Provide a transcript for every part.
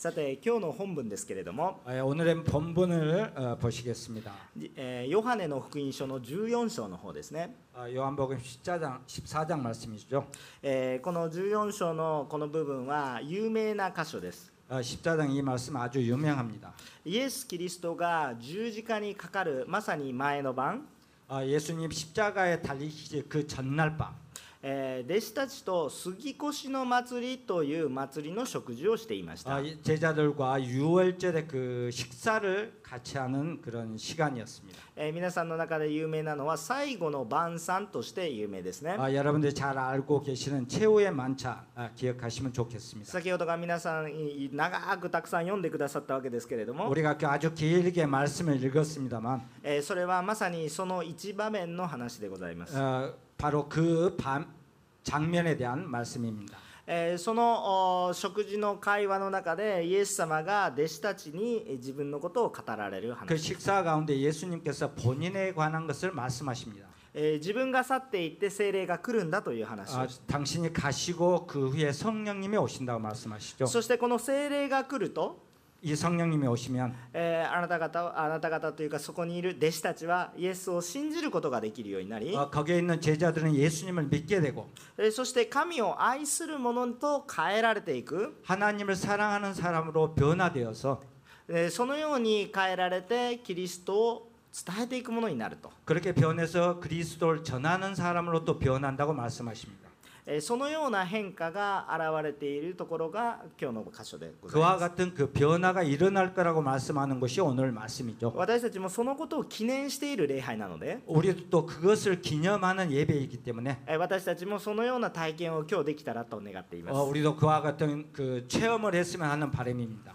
さて今日の本文ですけれども 예, 오늘의 본문을 어, 보시겠습니다. えーヨハネの福音書の14章の方ですね、 어, 요한복음 14장 14장 말씀이죠. えーこの14章のこの部分は有名な箇所です 어, 14장 이 말씀 아주 유명합니다. イエス・キリストが十字架にかかるまさに前の晩、 어, 예수님 십자가에 달리시기 그 전날 밤 えー弟子たちと杉越の祭りという祭りの食事をしていました、 어, 이 제자들과 유월절에 그 식사를 같이 하는 그런 시간이었습니다. えー皆さんの中で有名なのは最後の晩餐として有名ですね 아, 여러분들이 잘 알고 계시는 최후의 만찬 아, 기억하시면 좋겠습니다. 先ほどが皆さんい長くたくさん読んでくださったわけですけれども、 우리가 그 아주 길게 말씀을 읽었습니다만 えーそれはまさにその一場面の話でございます、 어, 바로 그 밤, 장면에 대한 말씀입니 다. え、その食事の会話の中でイエス様が弟子たちに自分のことを語られる話그 식사 가운데 예수님께서 본인에한것을 말씀하십니 다. え、自分が去っていって精霊が来るんだという話を 아, 당신이 가시고 그 후에 성령님이 오신다고 말씀하시 죠. そしてこの精霊が来ると 이 성령님이 오시면 えーあなた方はあなた方というかそこにいる弟子たちはイエスを信じることができるようになり、 어, 거기에 있는 제자들은 예수님을 믿게 되고 えーそして神を愛する者と変えられていく 하나님을 사랑하는 사람으로 변화되어서 えーそのように変えられてキリストを伝えていくものになると、 그렇게 변해서 그리스도를 전하는 사람으로 또 변한다고 말씀하십니다. えーそのような変化が現れているところが今日の箇所でござい 그와 ます 같은 그 변화가 일어날 거라고 말씀하는 것이 오늘 말씀이죠. 私たちもそのことを記念している礼拝なので 우리도 또 그것을 기념하는 예배이기 때문에 えー私たちもそのような体験を今日できたらと願っています 어, 우리도 그와 같은 그 체험을 했으면 하는 바람입니다.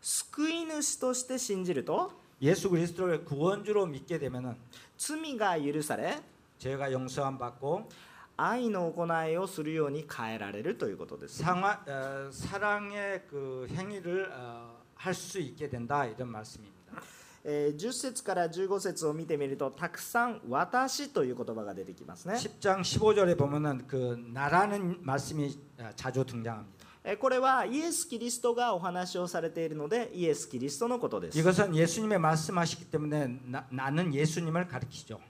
救い主として信じると 예수 그리스도를 구원주로 믿게 되면은 罪が許され 죄가 용서함 받고 愛の行いをするように変えられるということです 상하, 어, 사랑의 그 행위를 어, 할 수 있게 된다 이런 말씀입니다. えー10節から15節を見てみるとたくさん「私」という言葉が出てきますね 10장 15절에 보면은 그 나라는 말씀이 어, 자주 등장합니다. えーこれはイエス・キリストがお話をされているのでイエス・キリストのことです 이것은 예수님의 말씀하시기 때문에 나, 나는 예수님을 가리키죠.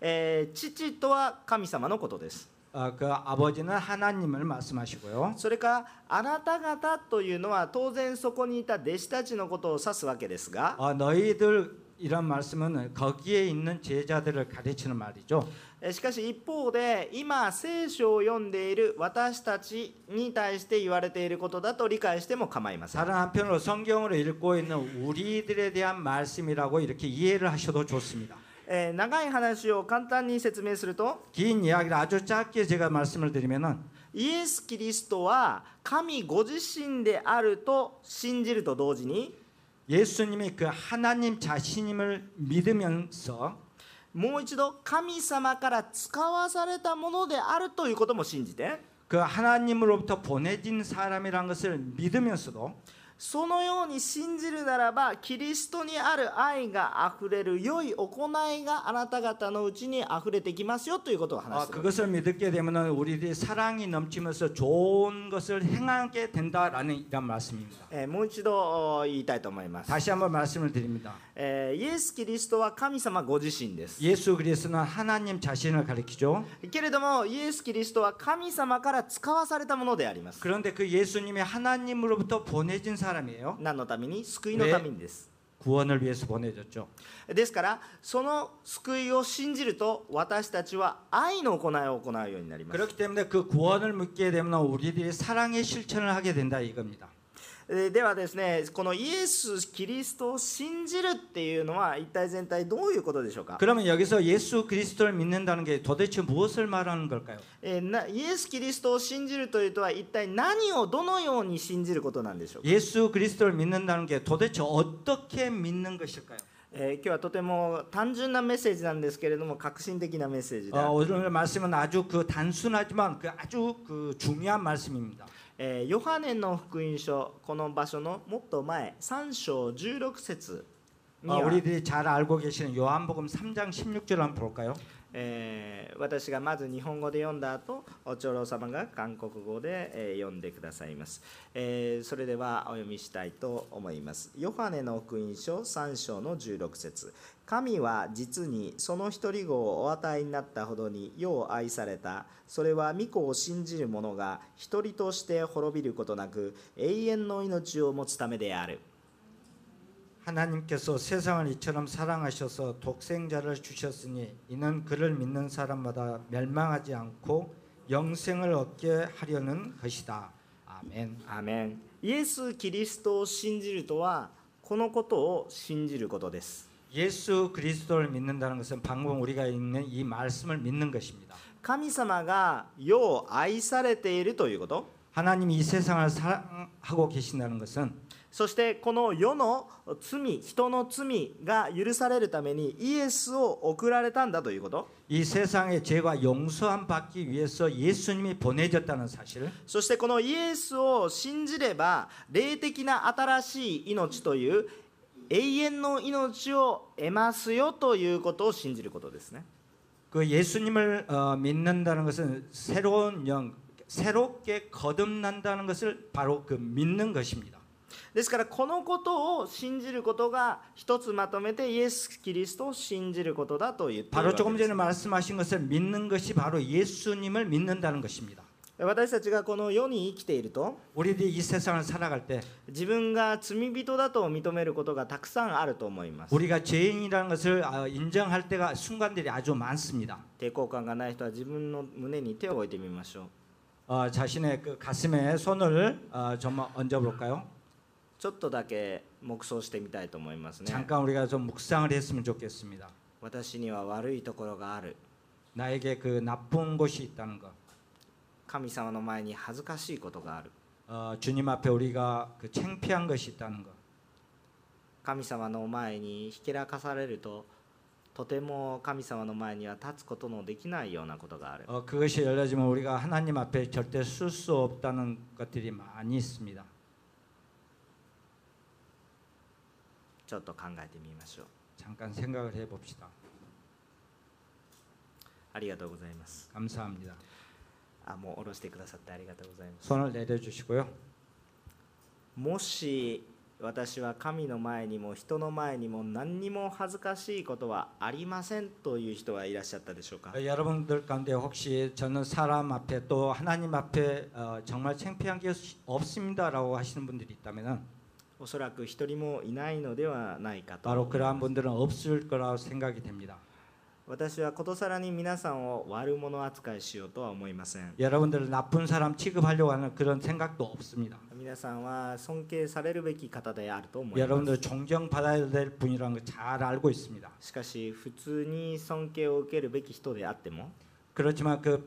えー父とは神様のことです 어, 그 아버지는 하나님을 말씀하시고요. それからあなた方というのは当然そこにいた弟子たちのことを指すわけですが 어, 너희들 이런 말씀은 거기에 있는 제자들을 가르치는 말이죠. えーしかし一方で今聖書を読んでいる私たちに対して言われていることだと理解しても構いません 다른 한편으로 성경으로 읽고 있는 우리들에 대한 말씀이라고 이렇게 이해를 하셔도 좋습니다. えー長い話を簡単に説明すると 긴 이야기를 아주 짧게 제가 말씀을 드리면은 イエス・キリストは神ご自身であると信じると同時に 예수님이 그 하나님 자신임을 믿으면서 もう一度神様から使わされたものであるということも信じて 그 하나님으로부터 보내진 사람이란 것을 믿으면서도 そのように信じるならばキリストにある愛があふれる良い行いがあなた方のうちにあふれてきますよということを 아, 話している 그것을 믿게 되면 우리들이 사랑이 넘치면서 좋은 것을 행하게 된다라는 이런 말씀입니다. えーもう一度お言いたいと思います、 다시 한번 말씀을 드립니다. えーイエス・キリストは神様ご自身です 예수 그리스도는 하나님 자신을 가리키죠. けれどもイエス・キリストは神様から使わされたものであります 그런데 그 예수님이 하나님으로부터 보내진 사람이에요. 何のために救いのためにです、 구원을 위해서 보내졌죠. ですからその救いを信じると私たちは愛の行いを行うようになります 그렇기 때문에 그 구원을 믿게 되면 우리들이 사랑의 실천을 하게 된다 이겁니다. えーではですねこのイエス・キリストを信じるっていうのは一体全体どういうことでしょうか、 그러면 여기서 예수 그리스도를 믿는다는 게 도대체 무엇을 말하는 걸까요? えーなイエス・キリストを信じるというとは一体何をどのように信じることなんでしょうか、 예수 그리스도를 믿는다는 게 도대체 어떻게 믿는 것일까요? えー今日はとても単純なメッセージなんですけれども革新的なメッセージで、 어, 오늘 말씀은 아주 그 단순하지만 그 아주 그 중요한 말씀입니다. えーヨハネの福音書この場所のもっと前3章16節に 어, は 우리들이 잘 알고 계시는 요한복음 3장 16절 한번 볼까요? えー私がまず日本語で読んだ後お長老様が韓国語で、えー読んでくださいます、えーそれではお読みしたいと思います。ヨハネの福音書3章の16節。神は実にその一人子をお与えになったほどに世を愛された。それは御子を信じる者が一人として滅びることなく永遠の命を持つためである。 하나님께서 세상을 이처럼 사랑하셔서 독생자를 주셨으니 이는 그를 믿는 사람마다 멸망하지 않고 영생을 얻게 하려는 것이다. 아멘. アーメンイエス・キリストを信じるとはこのことを信じることです 예수 그리스도를 믿는다는 것은 방금 우리가 읽는 이 말씀을 믿는 것입니다. 神様が世を愛されているということ 하나님이 이 세상을 사랑하고 계신다는 것은 そしてこの世の罪人の罪が許されるためにイエスを送られたんだということ 이 세상의 죄가 용서함 받기 위해서 예수님이 보내졌다는 사실 そしてこのイエスを信じれば霊的な新しい命という永遠の命を得ますよということを信じることですね 그 예수님을 어, 믿는다는 것은 새로운 영 새롭게 거듭난다는 것을 바로 그 믿는 것입니다. ですからこのことを信じることが一つまとめてイエス・キリストを信じることだと言っている 바로 わけ 조금 です 전에 말씀하신 것을 믿는 것이 바로 예수님을 믿는다는 것입니다. 私たちがこの世に生きていると 우리들이 이 세상을 살아갈 때 自分が罪人だと認めることがたくさんあると思います 우리가 죄인이라는 것을 어, 인정할 때가 순간들이 아주 많습니다. 抵抗感がない人は自分の胸に手を置いてみましょう 어, 자신의 그 가슴에 손을 어, 좀 얹어 볼까요? ちょっとだけ黙想してみたいと思いますね 잠깐 우리가 좀 묵상을 했으면 좋겠습니다. 私には悪いところがある 나에게 그 나쁜 곳이 있다는 것. 神様の前に恥ずかしいことがある 어, 주님 앞에 우리가 그 창피한 것이 있다는 것. 神様の前にひけらかされるととても神様の前には立つことのできないようなことがある 어, 그것이 열려지면 우리가 하나님 앞에 절대 쓸 수 없다는 것들이 많이 있습니다. ちょっと考えてみましょう 잠깐 생각을 해봅시다. ありがとうございます 감사합니다. あもう下ろしてくださってありがとうございます 손을 내려주시고요. もし私は神の前にも人の前にも何にも恥ずかしいことはありませんという人はいらっしゃったでしょうか 어, 여러분들 가운데 혹시 저는 사람 앞에 또 하나님 앞에 어, 정말 창피한 게 없습니다라고 하시는 분들이 있다면 おそらく一人もいないのではないかと 바로 그러한 분들은 없을 거라고 생각이 됩니다. 私はことさらに皆さんを悪者扱いしようとは思いません 여러분들은 나쁜 사람 취급하려고 하는 그런 생각도 없습니다. 皆さんは尊敬されるべき方であると思います 여러분들 존경받아야 될 분이라는 걸 잘 알고 있습니다. しかし普通に尊敬を受けるべき人であっても 그렇지만 그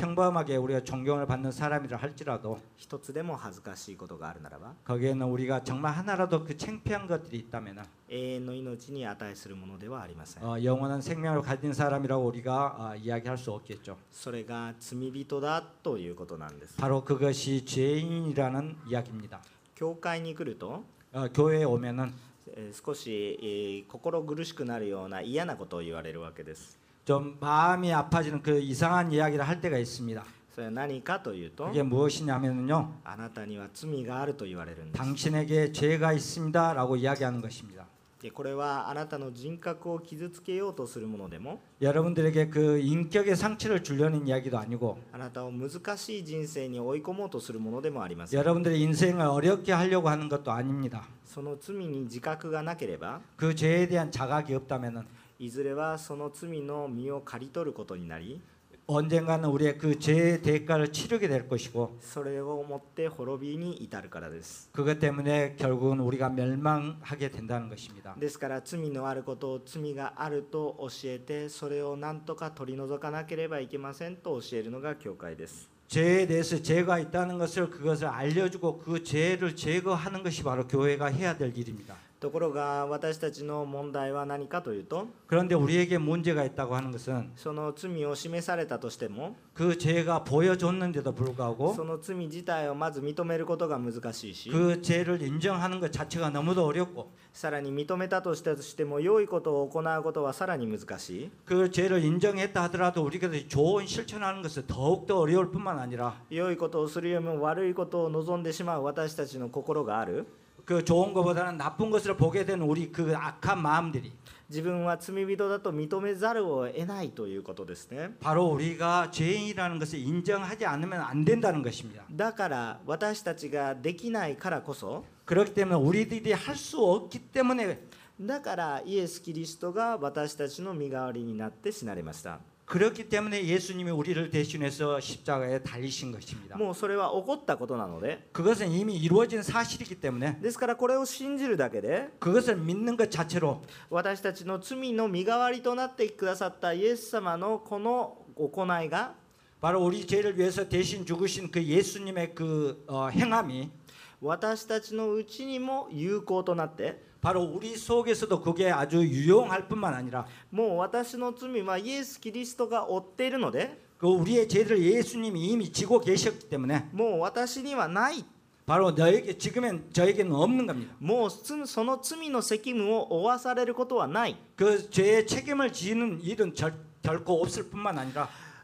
평, 평범하게 우리가 존경을 받는 사람이라 할지라도 一つでも恥ずかしいことがあるならば 거기에는 우리가 정말 하나라도 그 창피한 것들이 있다면 永遠の命に値するものではありません 어, 영원한 생명을 가진 사람이라고 우리가 어, 이야기할 수 없겠죠. それが罪人だということなんです 바로 그것이 죄인이라는 이야기입니다. 教会に来ると 어, 교회에 오면은 えー少し、えー心苦しくなるような嫌なことを言われるわけです 좀 마음이 아파지는 그 이상한 이야기를 할 때가 있습니다. それは何かというと 그게 무엇이냐면요. あなたには罪があると言われるんです 당신에게 죄가 있습니다라고 이야기하는 것입니다. でこれはあなたの人格を傷つけようとするものでも 여러분들에게 그 인격의 상처를 주려는 이야기도 아니고 あなたを難しい人生に追い込もうとするものでもありません 여러분들의 인생을 어렵게 하려고 하는 것도 아닙니다. その罪に自覚がなければ 그 죄에 대한 자각이 없다면은 いずれはその罪の身を刈り取ることになり 언젠가는 우리의 그 죄의 대가를 치르게 될 것이고 それをもって滅びに至るからです 그것 때문에 결국은 우리가 멸망하게 된다는 것입니다. ですから罪のあることを罪があると教えてそれを何とか取り除かなければいけませんと教えるのが教会です 죄에 대해서 죄가 있다는 것을 그것을 알려주고 그 죄를 제거하는 것이 바로 교회가 해야 될 일입니다. ところが私たちの問題は何かというと 그런데 우리에게 문제가 있다고 하는 것은 その罪を示されたとしても 그 죄가 보여줬는데도 そ 불구하고 の罪自体をまず認めることが難しいし 그 죄를 인정하는 것 자체가 너무도 어렵고 さらに認めたとしたとしても良いことを行うことはさらに難しい 그 죄를 인정했다 하더라도 우리가 좋은 실천하는 것은 더욱더 어려울 뿐만 아니라 良いことをするよりも悪いことを望んでしまう私たちの心がある 그 좋은 것보다는 나쁜 것을 보게 되는 우리 그 악한 마음들이 自分は罪人だと認めざるを得ないということですね 바로 우리가 죄인이라는 것을 인정하지 않으면 안 된다는 것입니다. だから私たちができないからこそ 그렇기 때문에 우리들이 할 수 없기 때문에 だからイエス・キリストが私たちの身代わりになって死なれました 그렇기 때문에 예수님이 우리를 대신해서 십자가에 달리신 것입니다. もうそれは起こったことなので 그것은 이미 이루어진 사실이기 때문에 ですからこれを信じるだけで 그것을 믿는 것 자체로 私たちの罪の身代わりとなってくださったイエス様のこの行いが 바로 우리 죄를 위해서 대신 죽으신 그 예수님의 그 어, 행함이 私たちのうちにも有効となって 바로 우리 속에서도 그게 아주 유용할 뿐만 아니라 もう私の罪はイエス・キリストが負っているので 그 우리의 죄를 예수님이 이미 지고 계셨기 때문에 もう私にはない 바로 너에게 지금은 저에게는 없는 겁니다. もう罪その罪の責務を負わされることはない 그 죄의 책임을 지는 일은 절, 결코 없을 뿐만 아니라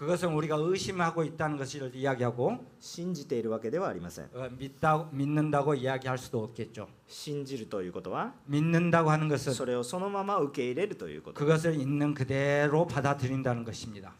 그것은 우리가 의심하고 있다는 것을 이야기하고 信じているわけではありません 어, 믿다, 믿는다고 이야기할 수도 없겠죠. 信じるということは 믿는다고 하는 것은 それをそのまま受け入れるということ 그것을 있는 그대로 받아들인다는 것입니다.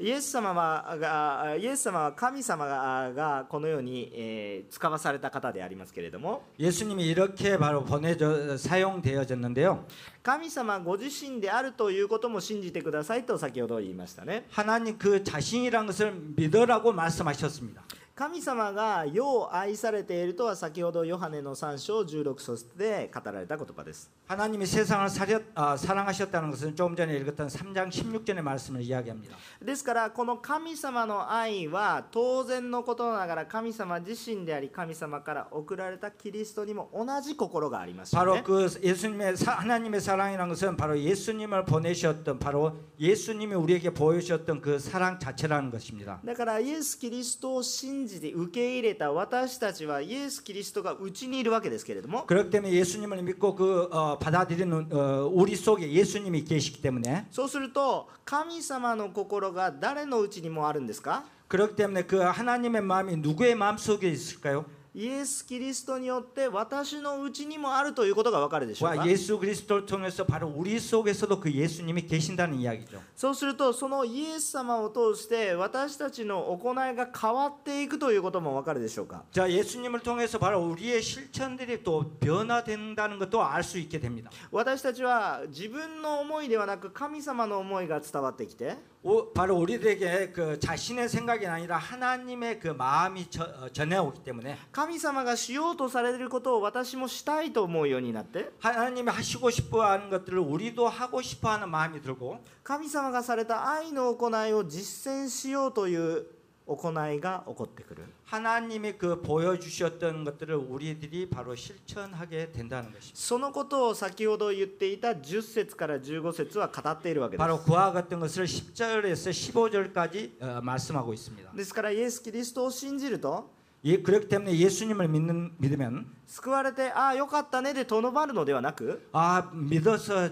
イエス様はがイエス様は神様ががこのように、えー使わされた方でありますけれども 예수님이 이렇게 바로 보내져 사용되어졌는데요. 神様ご自身であるということも信じてくださいと先ほど言いましたね 하나님 그 자신이란 것을 믿으라고 말씀하셨습니다. 神様が世を愛されているとは先ほどヨハネの3章16節で語られた言葉です 하나님이 세상을 사렸, 아, 사랑하셨다는 것은 조금 전에 읽었던 3장 16절의 말씀을 이야기합니다. ですからこの神様の愛は当然のことながら神様自身であり神様から送られたキリストにも同じ心がありますよ 바로 ね 그 예수님의 사- 하나님의 사랑이라는 것은 바로 예수님을 보내셨던 바로 예수님이 우리에게 보여주셨던 그 사랑 자체라는 것입니다. だからイエス・キリストを信 じて受け入れた私たちはイエス・キリストがうちにいるわけですけれども 그렇기 때문에 예수님을 믿고 그 어, 받아들이는 어, 우리 속에 예수님이 계시기 때문에 そうすると神様の心が誰のうちにもあるんですか 그렇기 때문에 그 하나님의 마음이 누구의 마음 속에 있을까요? イエス・キリストによって私のうちにもあるということがわかるでしょうか 와 예수 그리스도를 통해서 바로 우리 속에서도 그 예수님이 계신다는 이야기죠. そうするとそのイエス様を通して私たちの行いが変わっていくということもわかるでしょうか 자 예수님을 통해서 바로 우리의 실천들이 또 변화된다는 것도 알 수 있게 됩니다. 私たちは自分の思いではなく神様の思いが伝わってきて 오, 바로 우리들에게 그 자신의 생각이 아니라 하나님의 그 마음이 저, 어, 전해오기 때문에 神様がしようとされることを私もしたいと思うようになって 하나님이 하시고 싶어하는 것들을 우리도 하고 싶어하는 마음이 들고 神様がされた愛の行いを実践しようという行いが起こってくる 하나님이 그 보여주셨던 것들을 우리들이 바로 실천하게 된다는 것입니다. そのことを先ほど言っていた10節から15節は語っているわけです 바로 그와 같은 것을 10절에서 15절까지 어, 말씀하고 있습니다. ですからイエス・キリストを信じると 예, 그렇기 때문에 예수님을 믿는 믿으면 救われてああよかったねでとどまるのではなく 아 믿어서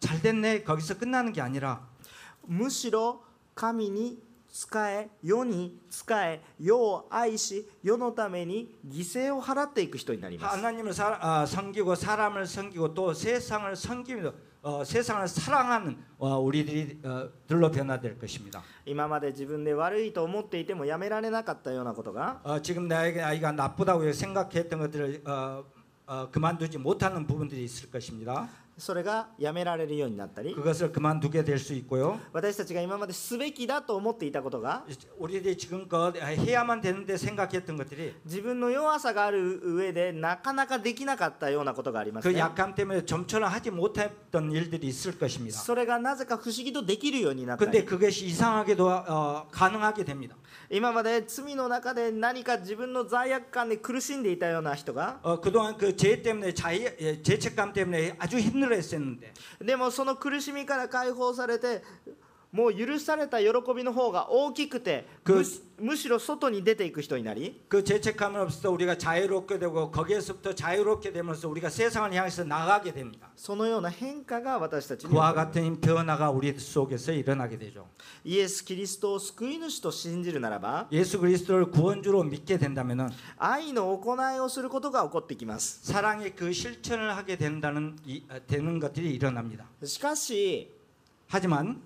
잘 됐네 거기서 끝나는 게 아니라 むしろ神に 使え世に使え世を愛し世のために犠牲を払っていく人になります 하나님을 사, 아, 섬기고 사람을 섬기고 또 세상을 섬기면서 어, 세상을 사랑하는 어, 우리들이 어, 들로 변화될 것입니다. 今まで自分で悪いと思っていてもやめられなかったようなことが 어, 지금 나에게 아이가 나쁘다고 생각했던 것들을 어, 어, 그만두지 못하는 부분들이 있을 것입니다. それがやめられるようになったり 그것을 그만두게 될 수 있고요. 私たちが今まですべきだと思っていたことが 우리들이 지금껏 해야만 되는데 생각했던 것들이 自分の弱さがある上でなかなかできなかったようなことがあります、 그 ね、 약함 때문에 점처럼 하지 못했던 일들이 있을 것입니다. それがなぜか不思議とできるようになった 근데 り 그것이 이상하게도 어, 가능하게 됩니다. 今まで罪の中で何か自分の罪悪感で苦しんでいたような人が 어, 그동안 그 죄 때문에 자의, 예, 죄책감 때문에 아주 힘들 어했었는데 でもその苦しみから解放されて もう許された喜びの方が大きくてくむしむしろ外に出ていく人になり 그 죄책감은 없어 우리가 자유롭게 되고 거기에서부터 자유롭게 되면서 우리가 세상을 향해서 나가게 됩니다. そのような変化が私たちに 그와 起こる 같은 변화가 우리 속에서 일어나게 되죠. イエス・キリストを救い主と信じるならば 예수 그리스도를 구원주로 믿게 된다면은 愛の行いをすることが起こってきます 사랑의 그 실천을 하게 된다는 이, 아, 되는 것들이 일어납니다. しかし 하지만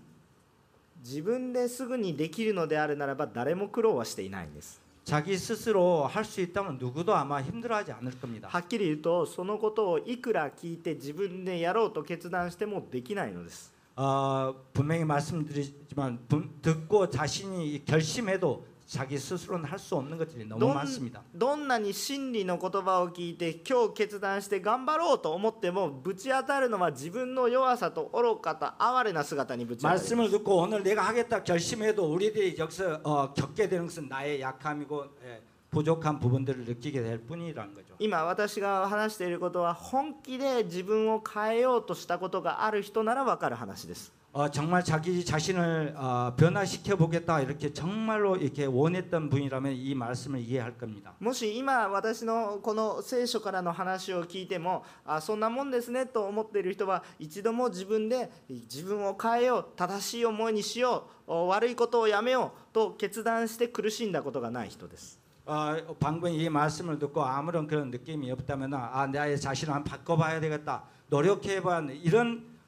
自分ですぐにできるのであるならば誰も苦労はしていないんです 자기 스스로 할 수 있다면 누구도 아마 힘들어하지 않을 겁니다. はっきり言うとそのことをいくら聞いて自分でやろうと決断してもできないのです 어, 분명히 말씀드리지만 분- 듣고 자신이 결심해도 자기 스스로는 할 수 없는 것들이 너무 どん 많습니다. どんなに真理の言葉を聞いて今日決断して頑張ろうと思ってもぶち当たるのは自分の弱さと愚かと哀れな姿にぶち当たる 말씀을 듣고 오늘 내가 하겠다 결심해도 우리들이 여기서 어, 겪게 되는 것은 나의 약함이고 예, 부족한 부분들을 느끼게 될 뿐이라는 거죠. 今私が話していることは本気で自分を変えようとしたことがある人なら分かる話です 어, 정말 자기 자신을 어, 변화시켜 보겠다 이렇게 정말로 이렇게 원했던 분이라면 이 말씀을 이해할 겁니다. もし今私のこの聖書からの話を聞いてもあそんなもんですねと思っている人は一度も自分で自分を変えよう正しい思いにしようお悪いことをやめようと決断して苦しんだことがない人です 어, 방금 이 말씀을 듣고 아무런 그런 느낌이 없다면 아 나의 자신을 한번 바꿔봐야 되겠다 노력해봐 이런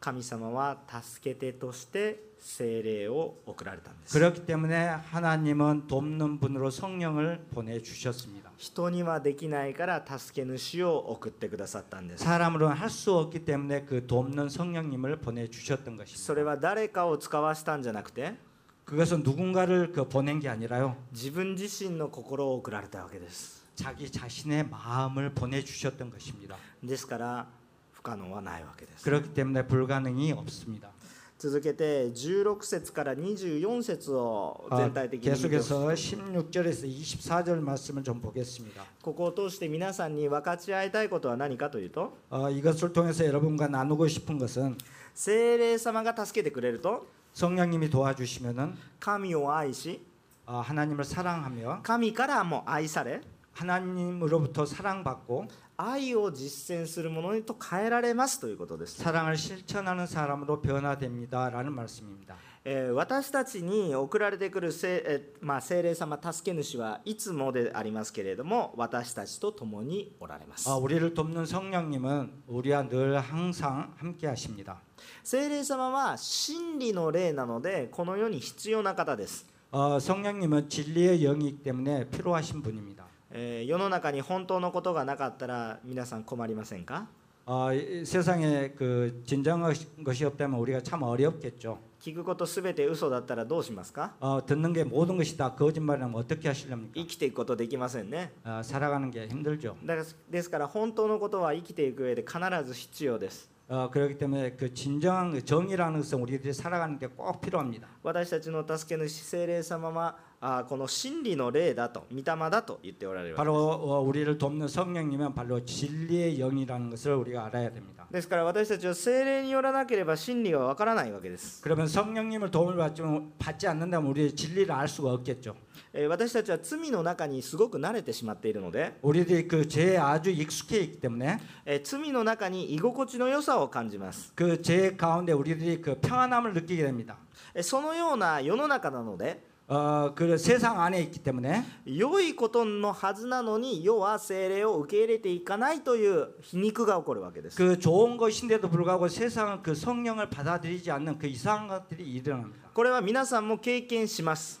神様は助け手として精霊を送られたんです 그렇기 때문에 하나님은 돕는 분으로 성령을 보내 주셨습니다. 人にはできないから助け主を送ってくださったんです 사람으로는 할 수 없기 때문에 그 돕는 성령님을 보내 주셨던 それ 것입니다. は誰かを使わしたんじゃなくて 그것은 누군가를 그 보낸 게 아니라요. 自分自身の心を送られたわけです 자기 자신의 마음을 보내 주셨던 것입니다. ですから不 可能はないわけです 그렇기 때문에 불가능이 없습니다. 続けて16節から24節を 아, 全体的に見てほしい 계속해서 16절에서 24절 말씀을 좀 보겠습니다. ここを通して皆さんに分かち合いたいことは何かというと 어, 이것을 통해서 여러분과 나누고 싶은 것은 聖霊様が助けてくれると 성령님이 도와주시면은 神を愛し 어, 하나님을 사랑하며 神からも愛され 하나님으로부터 사랑받고 愛を実践するものにと変えられますということです、 사랑을 실천하는 사람으로 변화됩니다라는 말씀입니다. えー私たちに送られてくる聖,、えーまあ、聖霊様助け主はいつもでありますけれども私たちと共におられます 어, 우리를 돕는 성령님은 우리와 늘 항상 함께 하십니다. 聖霊様は真理の霊なのでこの世に必要な方です、 어, 성령님은 진리의 영이기 때문에 필요하신 분입니다. えー世の中に本当のことがなかったら皆さん困りませんか 어, 이 세상에 그 진정한 것이 없다면 우리가 참 어렵겠죠. 聞くことすべて嘘だったらどうしますか 어, 듣는 게 모든 것이 다 거짓말이라면 어떻게 하시렵니까? 生きていくことできませんね 어, 살아가는 게 힘들죠. だからですから本当のことは生きていく上で必ず必要です 어, 그렇기 때문에 그 진정한 그 정의라는 것은 우리들이 살아가는 데 꼭 필요합니다. 私たちの助け主聖霊様は あこの真理の霊だと、御霊だと言っておられるわけです。바로 우리를돕는성령님은 바로 진리의영이라는것을우리가알아야됩니다ですから私たちは聖霊によらなければ真理はわからないわけです。그러면성령님을도움을받지받지않는다면우리의진리를알수가없겠죠私たちは罪の中にすごく慣れてしまっているので、え罪の中に居心地の良さを感じます。そのような世の中なので、 어, 그 세상 안에 있기 때문에 良いことのはずなのに世は精霊を受け入れていかないという皮肉が起こるわけです 그 좋은 것인데도 불구하고 세상은 그 성령을 받아들이지 않는 그 이상한 것들이 일어납니다. これは皆さんも経験します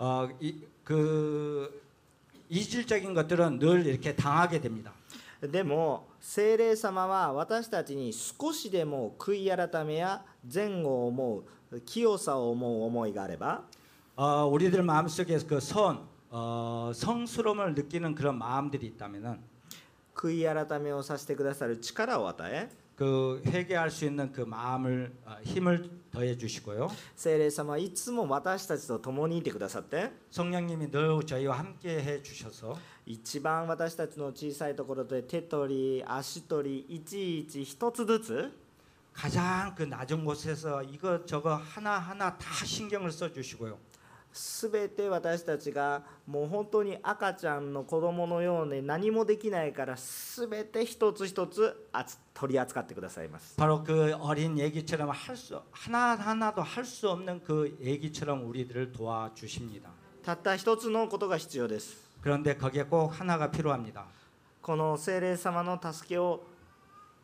어, 이, 그 이질적인 것들은 늘 이렇게 당하게 됩니다. でも精霊様は私たちに少しでも悔い改めや善を思う清さを思う思いがあれば 어, 우리들 마음속에 그 선, 어, 성스러움을 느끼는 그런 마음들이 있다면은 悔い改めをさせてくださる力を与え 그 회개할 수 있는 그 마음을 어, 힘을 더해 주시고요. 精霊様はいつも私たちと共にいてくださって 성령님이 늘 저희와 함께 해 주셔서 一番私たちの小さいところで手取り足取りいちいち一つずつ 가장 그 낮은 곳에서 이거 저거 하나 하나 다 신경을 써 주시고요. すべて私たちがもう本当に赤ちゃんの子供のように何もできないからすべて一つ一つあつ取り扱ってくださいます 바로 그 어린 애기처럼 할 수 하나 하나도 할 수 없는 그 애기처럼 우리들을 도와 주십니다. たった一つのことが必要です 그런데 거기에 꼭 하나가 필요합니다. この精霊様の助けを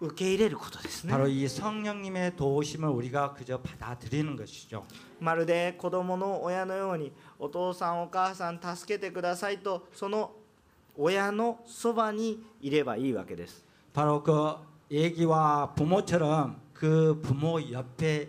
受け入れることですね 바로 이 성령님의 도우심을 우리가 그저 받아들이는 것이죠. まるで子供の親のようにお父さんお母さん助けてくださいとその親のそばにいればいいわけです 바로 그 애기와 부모처럼 그 부모 옆에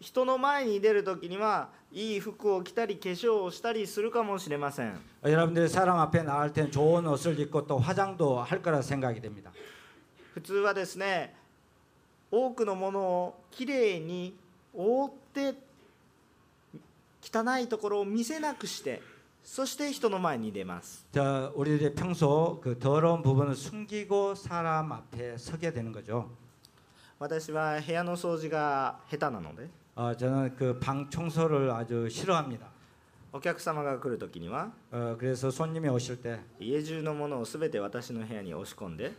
人の前に出る時にはいい服を着たり化粧をしたりするかもしれません 어, 여러분들이 사람 앞에 나갈 때는 좋은 옷을 입고 또 화장도 할 거라 생각이 됩니다. 普通はですね多くのものをきれいに覆って汚いところを見せなくしてそして人の前に出ます 저 우리들이 평소 그 더러운 부분을 숨기고 사람 앞에 서게 되는 거죠. 私は部屋の掃除が下手なので 어, 저는 그 방 청소를 아주 싫어합니다. お客様が来る時には 어, 그래서 손님이 오실 때 家中のものを全て私の部屋に押し込んで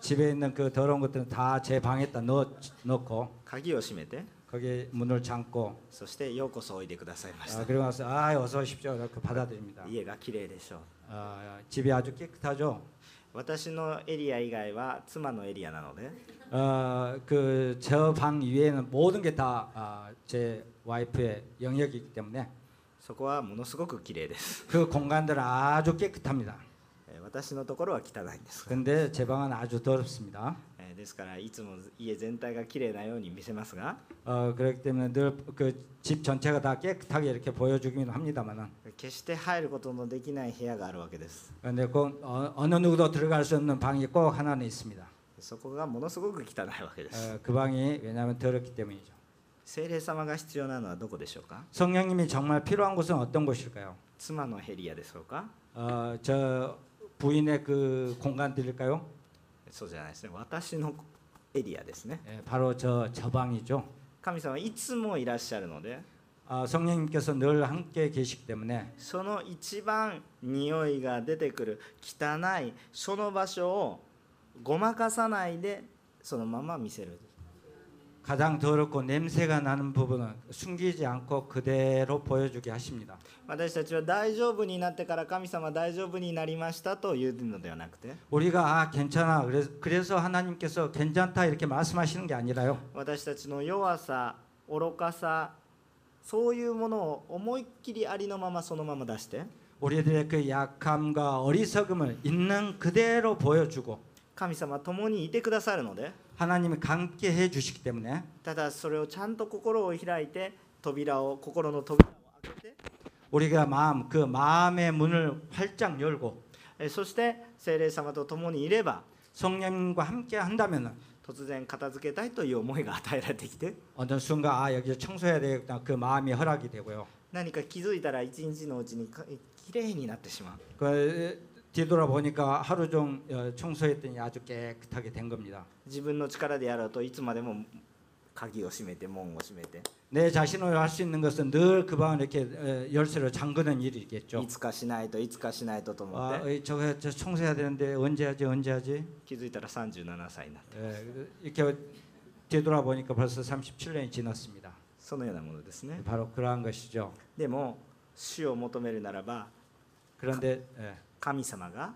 집에 있는 그 더러운 것들은 다 제 방에다 넣, 넣고 鍵を閉めて 거기에 문을 잠고 そしてようこそおいでくださいまし 어, た 그리고 나서 아 어서 오십시오 이렇게 받아들입니다. 家がきれいでしょう 어, 집이 아주 깨끗하죠. 私のエリア以外は妻のエリアなので 어, 그 저 방 위에는 모든 게 다 제 와이프의 영역이기 때문에 そこはものすごくきれいです 그 공간들은 아주 깨끗합니다. えー私のところは汚いんです 근데 제 방은 아주 더럽습니다. えーですからいつも家全体がきれいなように見せますが 어, 그렇기 때문에 늘 그 집 전체가 다 깨끗하게 이렇게 보여주기는 합니다만은 決して入ることのできない部屋があるわけです 근데 그 어, 어느 누구도 들어갈 수 없는 방이 꼭 하나는 있습니다. そこがものすごく汚いわけです 어, 그 방이 왜냐하면 더럽기 때문이죠. 精霊様が必要なのはどこでしょうか 성령님이 정말 필요한 곳은 어떤 곳일까요? 妻のヘリアでしょうか 어, 저 부인의 그 공간들일까요? そうじゃないですね私のエリアですね 예, 바로 저 저 방이죠. 神様はいつもいらっしゃるので 아, 어, 성령님께서 늘 함께 계시기 때문에 その一番匂いが出てくる汚いその場所を ごまかさないでそのまま見せる 가장 더럽고 냄새가 나는 부분은 숨기지 않고 그대로 보여주게 하십니다. 私たちは大丈夫になってから神様大丈夫になりましたというのではなくて 우리가 아 괜찮아 그래서, 그래서 하나님께서 괜찮다 이렇게 말씀하시는 게 아니라요. 私たちの弱さ愚かさそういうものを思いっきりありのままそのまま出して 우리들의 그 약함과 어리석음을 있는 그대로 보여주고 神様共にいてくださるので 하나님이 함께 해 주시기 때문에 ただそれをちゃんと心を開いて扉を心の扉を開けて 우리가 마음 그 마음의 문을 활짝 열고 えそして聖霊様と共にいれば 성령님과 함께 한다면은 突然片付けたいという思いが与えられてきて 어느 순간 아 여기 청소해야 되겠다 그 마음이 허락이 되고요. 何か気づいたら一日のうちにかきれいになってしまう 그 뒤돌아 보니까 하루 종 어, 청소했더니 아주 깨끗하게 된 겁니다. 自分の力でやろうといつまでも鍵を閉めて門を閉めて 내 자신으로 할 수 있는 것은 늘 그 방을 이렇게 어, 열쇠로 잠그는 い 일이겠죠. つかしないといつかしないとと思っ 아, て 어이, 저거 저 청소해야 되는데 언제 하지 언제 하지? 気づいたら37歳になって 예, 이렇게 뒤돌아 보니까 벌써 37년이 지났습니다. そのようなものですね 바로 그러한 것이죠. でも主を求めるならば 그런데 예, 神様が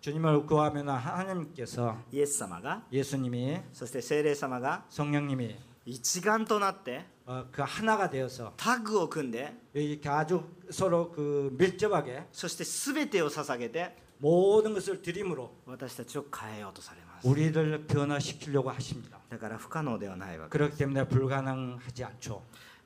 주님을 구하면 하나님께서 イエス様が 예수님이 そして聖霊様が 성령님이 一丸となって 어, 그 하나가 되어서 タッグを組んで 이렇게 아주 서로 그 밀접하게 そして全てを捧げて 모든 것을 드림으로 私たちを変えようとされます 우리를 변화시키려고 하십니다. だから不可能ではないわけ 그렇기 때문에 불가능하지 않죠.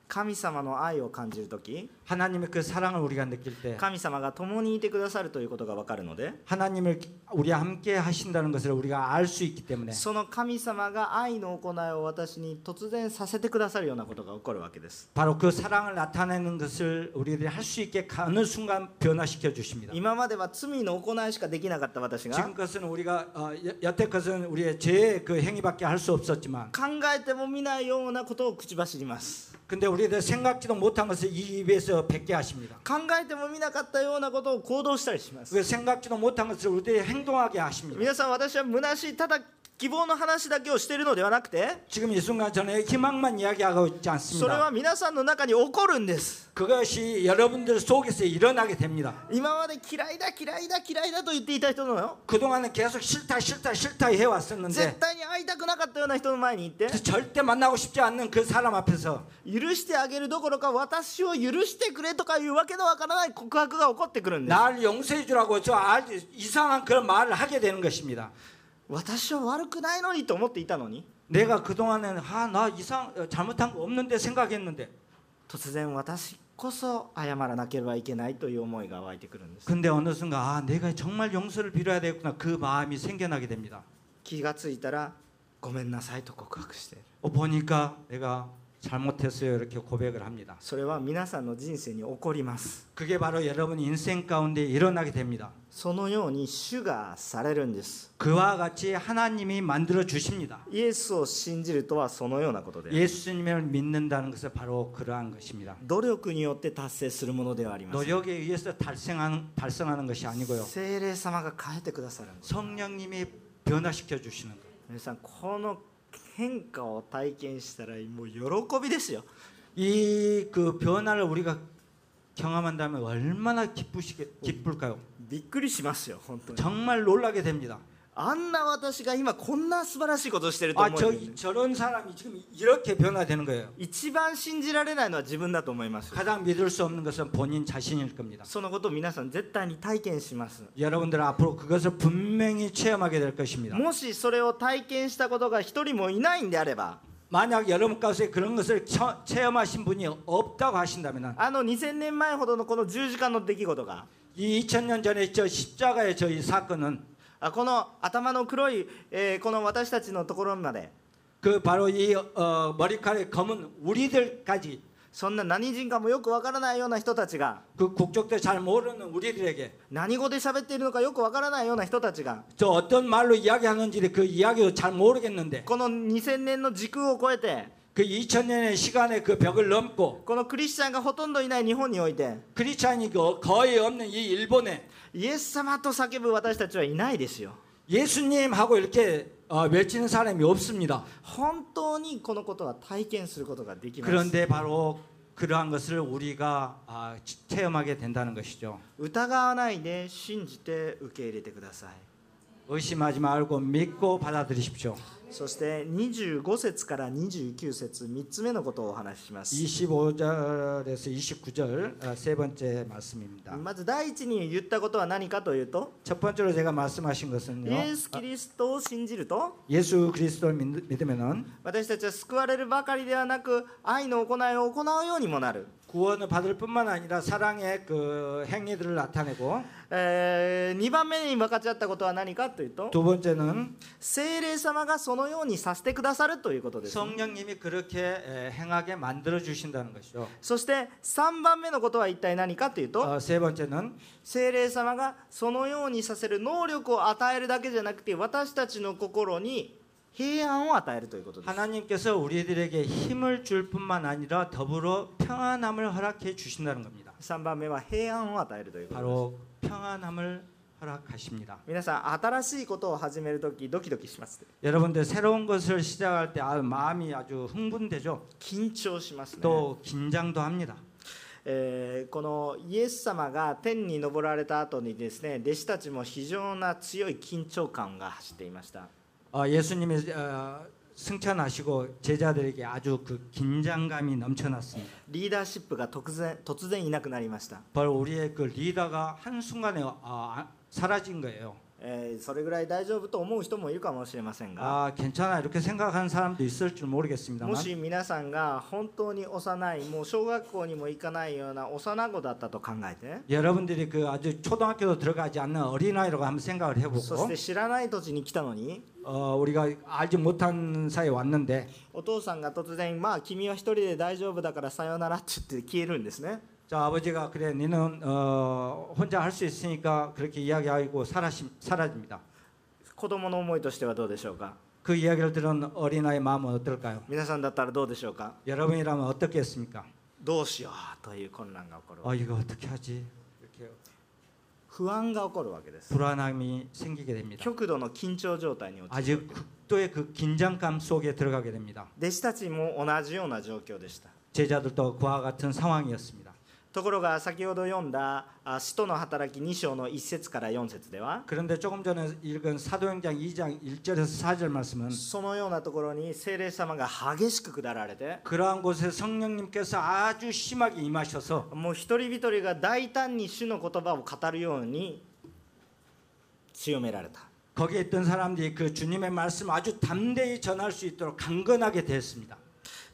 神様の愛を感じる時 하나님의 그 사랑을 우리가 느낄 때 神様が共にいてくださるということが分かるので 하나님을 우리와 함께 하신다는 것을 우리가 알 수 있기 때문에 その神様が愛の行いを私に突然させてくださるようなことが起こるわけです 바로 그 사랑을 나타내는 것을 우리들이 할 수 있게 가는 순간 변화시켜 주십니다. 今までは罪の行いしかできなかった私が 지금 것은 우리가 어, 여- 여태 것은 우리의 죄의 그 행위밖에 할 수 없었지만 考えてもみないようなことを口走ります 근데 우리들 생각지도 못한 것을 이 입에서 뱉게 하십니다. 考えてもみなかったようなことを行動したりします 그 생각지도 못한 것을 우리들이 행동하게 하십니다. 皆さん私は虚しいただ 希望の話だけをしているのではなくてそれは皆さんの中に起こるんです。今まで嫌いだ嫌いだ嫌いだと言っていた人の絶対に会いたくなかったような人の前に行って許してあげるどころか私を許してくれとかいうわけのわからない告白が起こってくるんです。날 용서해 주라고 저 아주 이상한 그런 말을 하게 되는 것입니다. 私は悪くないのにと思っていたのに 내가 그동안에는 아 나 이상 어, 잘못한 거 없는데 생각했는데 突然私こそ謝らなければいけないという思いが湧いてくるんです 근데 어느 순간 아 내가 정말 용서를 빌어야 되겠구나 그 마음이 생겨나게 됩니다. 気がついたらごめんなさいと告白している 어, 보니까 내가 잘못했어요 이렇게 고백을 합니다. それは皆さんの人生に起こります 그게 바로 여러분 인생 가운데 일어나게 됩니다. そのように主がされるんです 그와 같이 하나님이 만들어 주십니다. イエスを信じるとはそのようなことで 예수님을 믿는다는 것은 바로 그러한 것입니다. 努力によって達成するものではありません 노력에 의해서 달성하는 달성하는 것이 아니고요. 聖霊様が変えてくださるんです 성령님이 변화시켜 주시는 것. 皆さんこの 皆 変化を体験したらもう喜びですよ 이 그 변화를 우리가 경험한다면 얼마나 기쁘시게 기쁠까요? びっくりしますよ本当に 정말 놀라게 됩니다. あんな私が今こんな素晴らしいことをしてると思 아 う 저 んです 저런 사람이 지금 이렇게 변화되는 거예요. 一番信じられないのは自分だと思います 가장 믿을 수 없는 것은 본인 자신일 겁니다. そのことを皆さん絶対に体験します 여러분들 앞으로 그것을 분명히 체험하게 될 것입니다. もしそれを体験したことが一人もいないんであれば 만약 여러분 가운데 그런 것을 처- 체험하신 분이 없다고 하신다면 あの2000年前ほどのこの十字架の出来事が 이 2000년 전에 저 십자가의 저희 사건은 あ この頭の黒い、えーこの私たちのところまで 그 바로 이 어, 머리카락의 검은 우리들까지 そんな何人かもよくわからないような人たちが 그 국적도 잘 모르는 우리들에게 何語で喋っているのかよくわからないような人たちが 저 어떤 말로 이야기하는지 그 이야기도 잘 모르겠는데 この2000年の時空を超えて 그 2000년의 시간의 그 벽을 넘고 このクリスチャンがほとんどいない日本において 크리스찬이 거- 거의 없는 이 일본에 イエス様と叫ぶ私たちはいないですよ 예수님하고 이렇게 어, 외치는 사람이 없습니다. 本当にこのことは体験することができます 그런데 바로 그러한 것을 우리가 아, 치- 체험하게 된다는 것이죠. 疑わないで信じて受け入れてください 의심하지 말고 믿고 받아들이십시오. そして25節から29節3つ目のことをお話しします 25절에서 29절 어, 세 번째 말씀입니다. まず第一に言ったことは何かというと 첫 번째로 제가 말씀하신 イ 것은요. エス・キリストを信じると 예수 그리스도를 믿- 믿으면은 私たちは救われるばかりではなく愛の行いを行うようにもなる、 구원을 받을 뿐만 아니라 사랑의 그 행위들을 나타내고 え2番目に分かち合ったことは何かというと 두 번째는 聖霊様がそのようにさせてくださるということです、 성령님이 그렇게 에, 행하게 만들어 주신다는 것이죠. そして3番目のことは一体何かというと 어, 세 번째는 聖霊様がそのようにさせる能力を与えるだけじゃなくて私たちの心に平安を与えるということです 하나님께서 우리들에게 힘을 줄 뿐만 아니라 더불어 평안함을 허락해 주신다는 겁니다. 3番目は平安を与えるということです 바로 평안함을 허락하십니다. 皆さん新しいことを始めるときドキドキします 여러분들 새로운 것을 시작할 때 아, 마음이 아주 흥분되죠. 緊張しますね 또 긴장도 합니다. えーこのイエス様が天に昇られた後にですね弟子たちも非常な強い緊張感が走っていました 어, 예수님이 어, 승천하시고 제자들에게 아주 그 긴장감이 넘쳐났습니다. リーダーシップが突然突然いなくなりました、 바로 우리의 그 리더가 한 순간에 어, 아, 사라진 거예요. えーそれぐらい大丈夫と思う人もいるかもしれませんが 아 괜찮아 이렇게 생각하는 사람도 있을 줄 모르겠습니다만 もし皆さんが本当に幼いもう小学校にも行かないような幼子だったと考えて 여러분들이 그 아주 초등학교도 들어가지 않는 어린아이라고 한번 생각을 そ 해보고 して知らない土地に来たのに 어, 우리가 알지 못한 사이에 왔는데 お父さんが突然「まあ君は一人で大丈夫だからさようなら」って言って消えるんですね 자 아버지가 그래 너는 어, 혼자 할 수 있으니까 그렇게 이야기하고 사라심, 사라집니다. 子供の思いとしてはどうでしょうか 그 이야기를 들은 어린아이 마음은 어떨까요? 皆さんだったらどうでしょうか 여러분이라면 어떻겠습니까? どうしようという混乱が起こる 어 이거 어떻게 하지? 이렇게 不安が起こるわけです 불안함이 생기게 됩니다. 極度の緊張状態に陥る 아주 극도의 그 긴장감 속에 들어가게 됩니다. 弟子たちも同じような状況でした 제자들도 그와 같은 상황이었습니다. 다. ところが先ほど読んだあ使徒の働き2章の1節から4節では 그런데 조금 전에 읽은 사도행전 2장 1절에서 4절 말씀은 そのようなところに聖霊様が激しく下られて 그러한 곳에 성령님께서 아주 심하게 임하셔서 もう一人一人が大胆に主の言葉を語るように強められた 거기에 있던 사람들이 그 주님의 말씀 아주 담대히 전할 수 있도록 강건하게 됐습니다.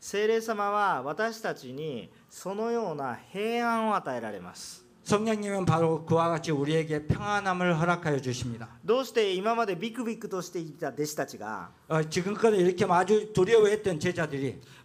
聖霊様は私たちにそのような平安を与えられます 성령님은 바로 그와 같이 우리에게 평안함을 허락하여 주십니다. どうして今までビクビクとしていた弟子たちが 어, 지금까지 이렇게 아주 두려워했던 제자들이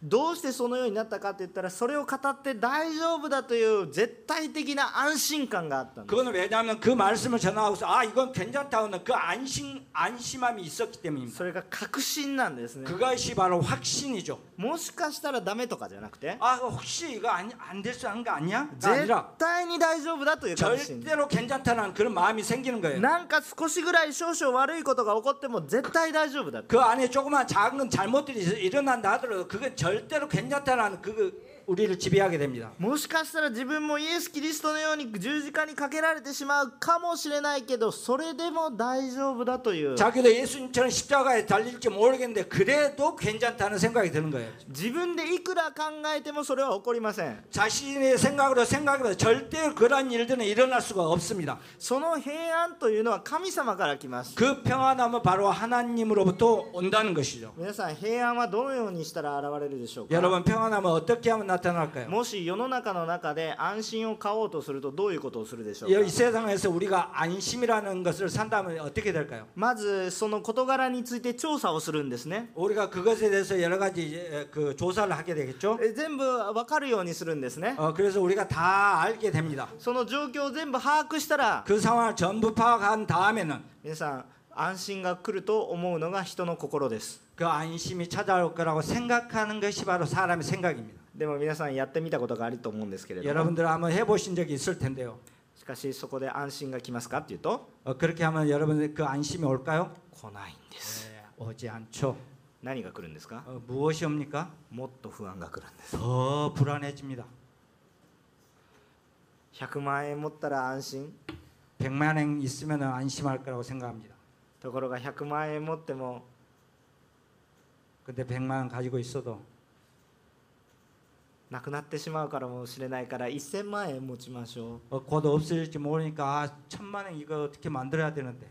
이 말해본 적도 없는 그 외국어로 하나님의 말씀을 아주 담대히 전하는 거예요. どうしてそのようになったかって言ったらそれを語って大丈夫だという絶対的な安心感があったんです 그거는 왜냐하면 그 말씀을 전하고서 아 이건 괜찮다는 그 안심 안심함이 있었기 때문입니다. それが確信なんですね 그것이 바로 확신이죠. もしかしたらダメとかじゃなくて 아 혹시 이거 안될 수 있는 거 아니야? 가 絶 아니라 対に大丈夫だという確信 절대로 괜찮다는 그런 마음이 생기는 거예요. なんか少しぐらい少々悪いことが起こっても絶対大丈夫だ 그 안에 조그만 작은 잘못들이 일어난다 하더라도 그건 절 대로 괜찮다는 그 우리를 지배하게 됩니다. もしかしたら自分もイエス・キリストのように十字架にかけられてしまうかもしれないけどそれでも大丈夫だという 자기도 예수님처럼 십자가에 달릴지 모르겠는데 그래도 괜찮다는 생각이 드는 거예요. 自分でいくら考えてもそれは起こりません 자신의 생각으로 생각해도 절대 그러한 일들은 일어날 수가 없습니다. その平安というのは神様から来ます 그 평안함은 바로 하나님으로부터 온다는 것이죠. 皆さん平安はどのようにしたら現れるでしょうか 여러분 평안함은 어떻게 하면 나타날까요? もし世の中の中で安心を買おうとするとどういうことをするでしょう 이 か 세상에서 우리가 안심이라는 것을 산다면 어떻게 될까요? まずその事柄について調査をするんですね 우리가 그것에 대해서 여러 가지 이제 그 조사를 하게 되겠죠. え全部分かるようにするんですね 어, 그래서 우리가 다 알게 됩니다. その状況を全部把握したら 그 상황을 전부 파악한 다음에는 皆さん安心が来ると思うのが人の心です 그 안심이 찾아올 거라고 생각하는 것이 바로 사람의 생각입니다. でも皆さんやってみたことがあると思うんですけれども 여러분들 한번 해보신 적이 있을 텐데요. しかしそこで安心が来ますかっていうと 어, 그렇게 하면 여러분들 그 안심이 올까요? 来ないんです 네, 오지 않죠. 何が来るんですか 어, 무엇이 옵니까? もっと不安が来るんです 더 불안해집니다. 100万円持ったら安心 100만 원 있으면 안심할 거라고 생각합니다. ところが100万円持っても 근데 100만 원 가지고 있어도 なくなってしまうからもしれないから1000万円持ちましょ 어, 곧 없어질지 모르니까 아, 천만 원 이거 어떻게 만들어야 되는데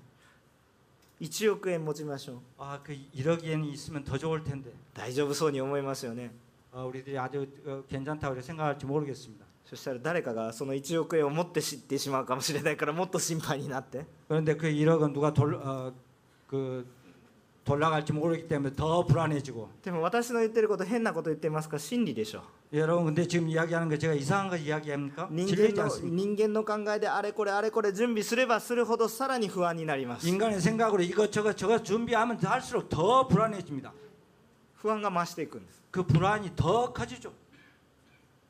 う1億円持ちましょう 아, 그 1억 엔이 있으면 더 좋을 텐데 大丈夫そうに思いますよね 어, 우리들이 아주 어, 괜찮다고 이렇게 생각할지 모르겠습니다. そしたら誰かがその1億円を持って知ってしまうかもしれないからもっと心配になって 그런데 그 1억은 누가 돌, 어, 그 돌아갈지 모르기 때문에 더 불안해지고 でも私の言ってること変なこと言ってますか真理でしょ 여러분 근데 지금 이야기하는 거 제가 이상한 거 이야기합니까? 人 진리지 間の 않습니까? 人間の考えであれこれあれこれ準備すればするほどさらに不安になります 인간의 생각으로 이것저것 저것 준비하면 할수록 더 불안해집니다. 不安が増していくんです 그 불안이 더 커지죠.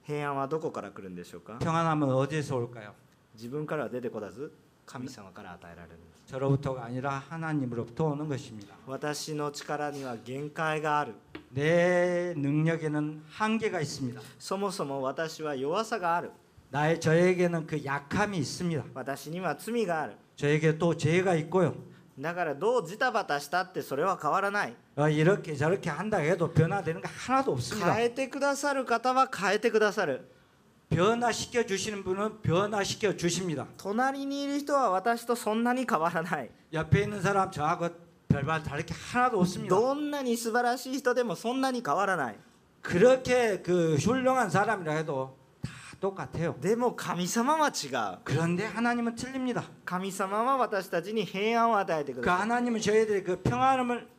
平安はどこから来るんでしょうか 평안함은 어디에서 올까요? 自分からは出てこらず神様から与えられるんです 저로부터가 아니라 하나님으로부터 오는 것입니다. 私の力には限界がある 내 능력에는 한계가 있습니다. そもそも私は弱さがある 나의 저에게는 그 약함이 있습니다. 私には罪がある 저에게 또 죄가 있고요. だからどうジタバタしたってそれは変わらない 어, 이렇게 저렇게 한다 해도 변화되는 거 하나도 없습니다. 変えてくださる方は変えてくださる 변화시켜 주시는 분은 변화시켜 주십니다. 隣にいる人は私とそんなに変わらない 옆에 있는 사람 저하고 별반 다를 게 하나도 없습니다. どんなに素晴らしい人でもそんなに変わらない 그렇게 그 훌륭한 사람이라 해도 다 똑같아요. でも神様は違う 그런데 하나님은 틀립니다. 神様は私たちに平安を与えてく 그 ださい 하나님은 저희들의 그 평안함을 주- 허락하시고요.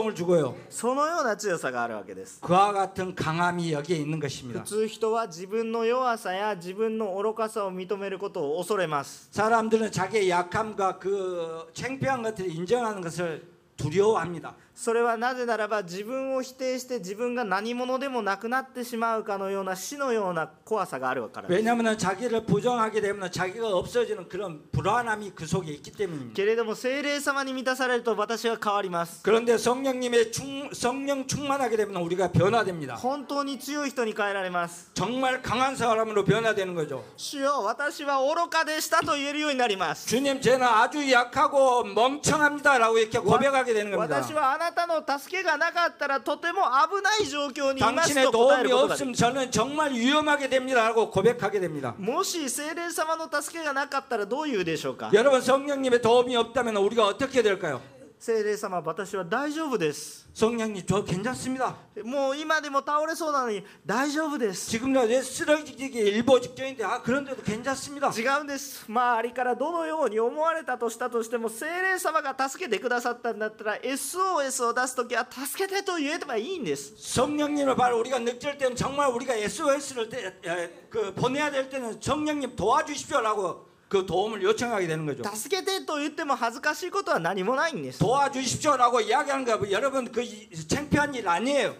사실이기 때문에 사람에게 감동을 주고요. そのような強さがあるわけです 그와 같은 강함이 여기에 있는 普 것입니다. 通人は自分の弱さや自分の愚かさを認めることを恐れます 사람들은 자기의 약함과 그 창피한 것들을 인정하는 것을 두려워합니다. それはなぜならば自分を否定して自分が何者でもなくなってしまうかのような死のような怖さがあるからです。けれども聖霊様に満たされると私は変わります。本当に強い人に変えられます。主よ私は愚かでしたと言えるようになります。私はなたの助けがなかったらとても危ない状況にいます 당신의 と答え 도움이 ることができ 없으면 저는 정말 위험하게 됩니다라고 고백하게 됩니다. もし聖霊様の助けがなかったらどう言うでしょうか 여러분 성령님의 도움이 없다면 우리가 어떻게 될까요? 聖霊様私は大丈夫です 성령님 저 괜찮습니다. もう今でも倒れそうなのに大丈夫です 지금이라도 쓰러지기 일보 직전인데 아 그런데도 괜찮습니다. 違うんです周りからどのように思われたとしたとしても聖霊様が助けてくださったんだったら SOS を出す時は助けてと言えばいいんです 성령님을 바로 우리가 느낄 때는 정말 우리가 SOS를 때, 에, 그 보내야 될 때는 성령님 도와주십시오라고 그 도움을 요청하게 되는 거 죠. 助けてと言っても恥ずかしいことは何もないんです。도와주십시오라고 이야기하는 거 여러분그-창피한 일 아니에 요.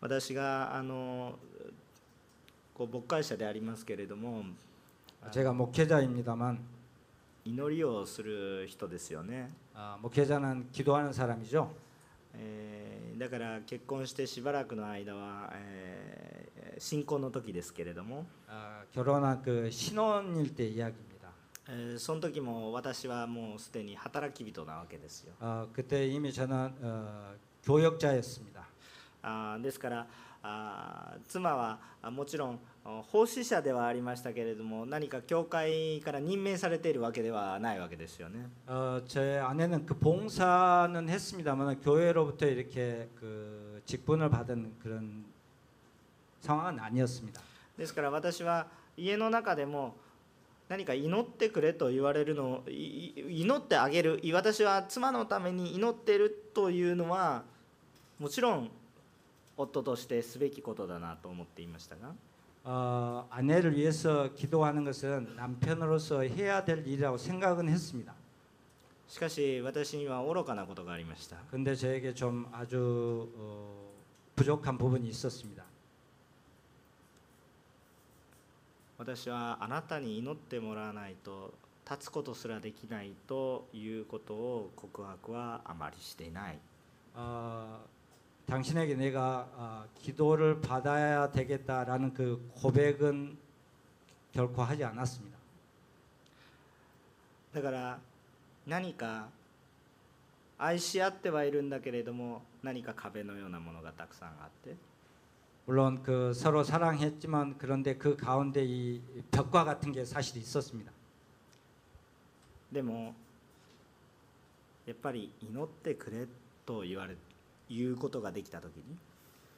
私があのこう牧会者でありますけれども제가 목회자입니다만祈りをする人ですよね、 아, 목회자는 기도하는 사람이 죠. えだから結婚してしばらくの間は、えー信仰の時ですけれども, 결혼한 그 신혼일 때 이야기입니 다. その時も私はもうすでに働き人なわけですよ。 어, 그때 이미 저는 어, 교역자였습니 다. あですからあ妻はもちろん奉仕者ではありましたけれども何か教会から任命されているわけではないわけですよね。어제아내는그봉사는했습니다만교회로부터이렇게그직분을받은그런상황은아니었습니다ですから私は家の中でも何か祈ってくれと言われるのをいい祈ってあげる私は妻のために祈ってるというのはもちろん夫としてすべきことだなと思っていましたが 어, 아내를 위해서 기도하는 것은 남편으로서 해야 될 일이라고 생각은 했습니다. しかし私には愚かなことがありました 근데 저에게 좀 아주 어, 부족한 부분이 있었습니다. 私はあなたに祈ってもらわないと立つことすらできないということを告白はあまりしていない 어, 당신에게 내가 어, 기도를 받아야 되겠다라는 그 고백은 결코 하지 않았습니다. だから何か愛し合ってはいるんだけれども何か壁のようなものがたくさんあって 물론 그 서로 사랑했지만 그런데 그 가운데 이 벽과 같은 게 사실 있었습니다. でもやっぱり祈ってくれと言われ言うことができた時に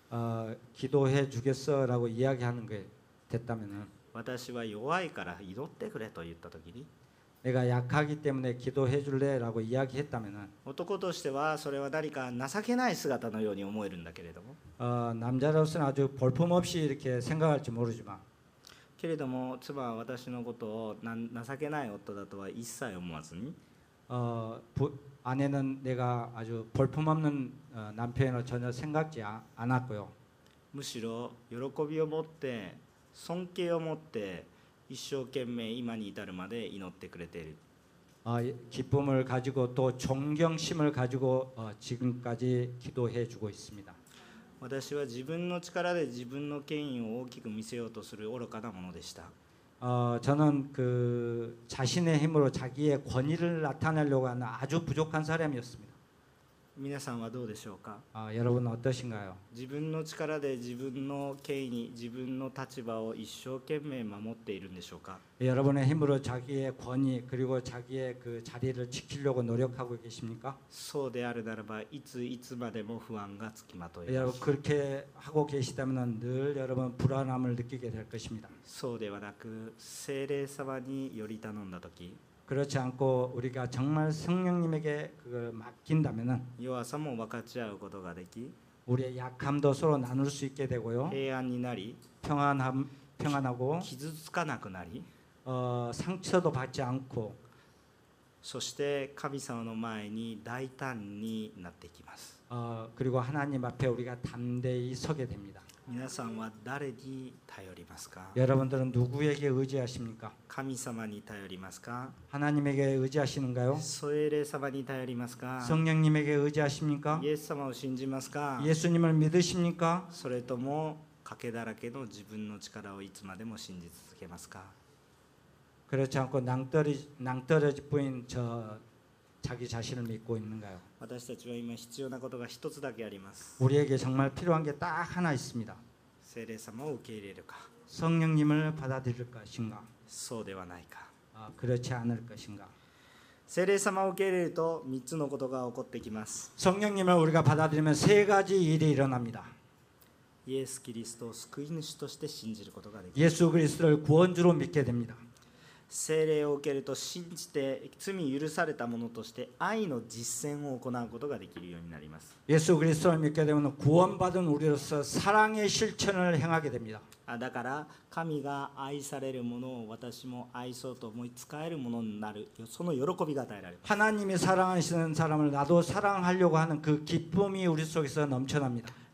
어, 기도해 주겠어라고 이야기하는 게 됐다면은 私は弱いから祈ってくれと言った時に 내가 약하기 때문에 기도해 줄래라고 이야기했다면은 男としてはそれは何か情けない姿のように思えるんだけれども 어, 남자로서는 아주 볼품없이 이렇게 생각할지 모르지만 けれども妻は私のことをなん情けない夫だとは一切思わずに 어, 부, 아내는 내가 아주 볼품없는 어, 남편으로 전혀 생각지 아- 않았고요. むしろ喜びを持って尊敬を持って 一生懸命今に至るまで祈ってくれている 어, 이- 기쁨을 가지고 또 존경심을 가지고 어, 지금까지 기도해 주고 있습니다. 私は自分の力で自分の権威を大きく見せようとする愚かなものでした 어, 저는 그 자신의 힘으로 자기의 권위를 나타내려고 하는 아주 부족한 사람이었습니다. 皆さんはどうでしょうか 어, 여러분 어떠신가요? 自分の力で自分の権威自分の立場を一生懸命守っているんでしょうか 여러분의 힘으로 자기의 권위 그리고 자기의 그 자리를 지키려고 노력하고 계십니까? そうであるならばいついつまでも不安がつきまといま 여러분 す 그렇게 하고 계시다면 늘 여러분 불안함을 느끼게 될 것입니다. そうではなく精霊様により頼んだ時 그렇지 않고 우리가 정말 성령님에게 그걸 맡긴다면은 弱さも分かち合うことができ 우리의 약함도 서로 나눌 수 있게 되고요. 平安になり 평안함 평안하고 傷つかなくなり 어, 상처도 받지 않고 そして神様の前に大胆になっていきます 어, 그리고 하나님 앞에 우리가 담대히 서게 됩니다. 皆さんは誰に頼りますか 여러분들은 누구에게 의지하십니까? 神様に頼りますか 하나님에게 의지하시는가요? 精霊様に頼りますか 성령님에게 의지하십니까? イエス様を信じますか 예수님을 믿으십니까? それとも賭けだらけの自分の力をいつまでも信じ続けますか 그렇지 않고 낭떠러지 낭떠러지 뿌인 저 자기 자신을 믿고 있는가요? 私たちは今必要なことが一つだけあります 우리에게 정말 필요한 게 딱 하나 있습니다. 精霊様を受け入れるか 성령님을 받아들일 것인가? そうではないか 아, 그렇지 않을 것인가? 精霊様を受け入れると3つのことが起こってきます 성령님을 우리가 받아들이면 세 가지 일이 일어납니다. イエス・キリストを救い主として信じることができる 예수 그리스도를 구원주로 믿게 됩니다. 聖霊を受けると信じて罪許されたものとして愛の実践を行うことができるようになります 예수 그리스도를 믿게 되면 구원받은 우리로서 사랑의 실천을 행하게 됩니다. あだから神が愛されるものを私も愛そうと思い使えるものになるその喜びが与えられます 하나님이 사랑하시는 사람을 나도 사랑하려고 하는 그 기쁨이 우리 속에서 넘쳐납니다.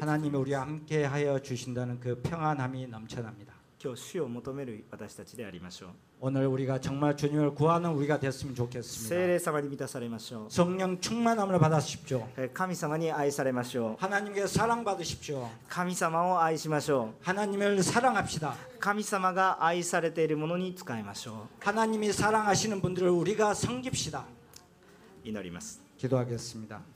하나님이 우리와 함께 하여 주신다는 그 평안함이 넘쳐납니다. 오늘 우리가 정말 주님을 구하는 우리가 됐으면 좋겠습니다. 성령 충만함을 받으십시오. 하나님께 사랑받으십시오. 하나님을 사랑합시다. 하나님이 사랑하시는 분들을 우리가 섬깁시다. 이노리마스. 기도하겠습니다.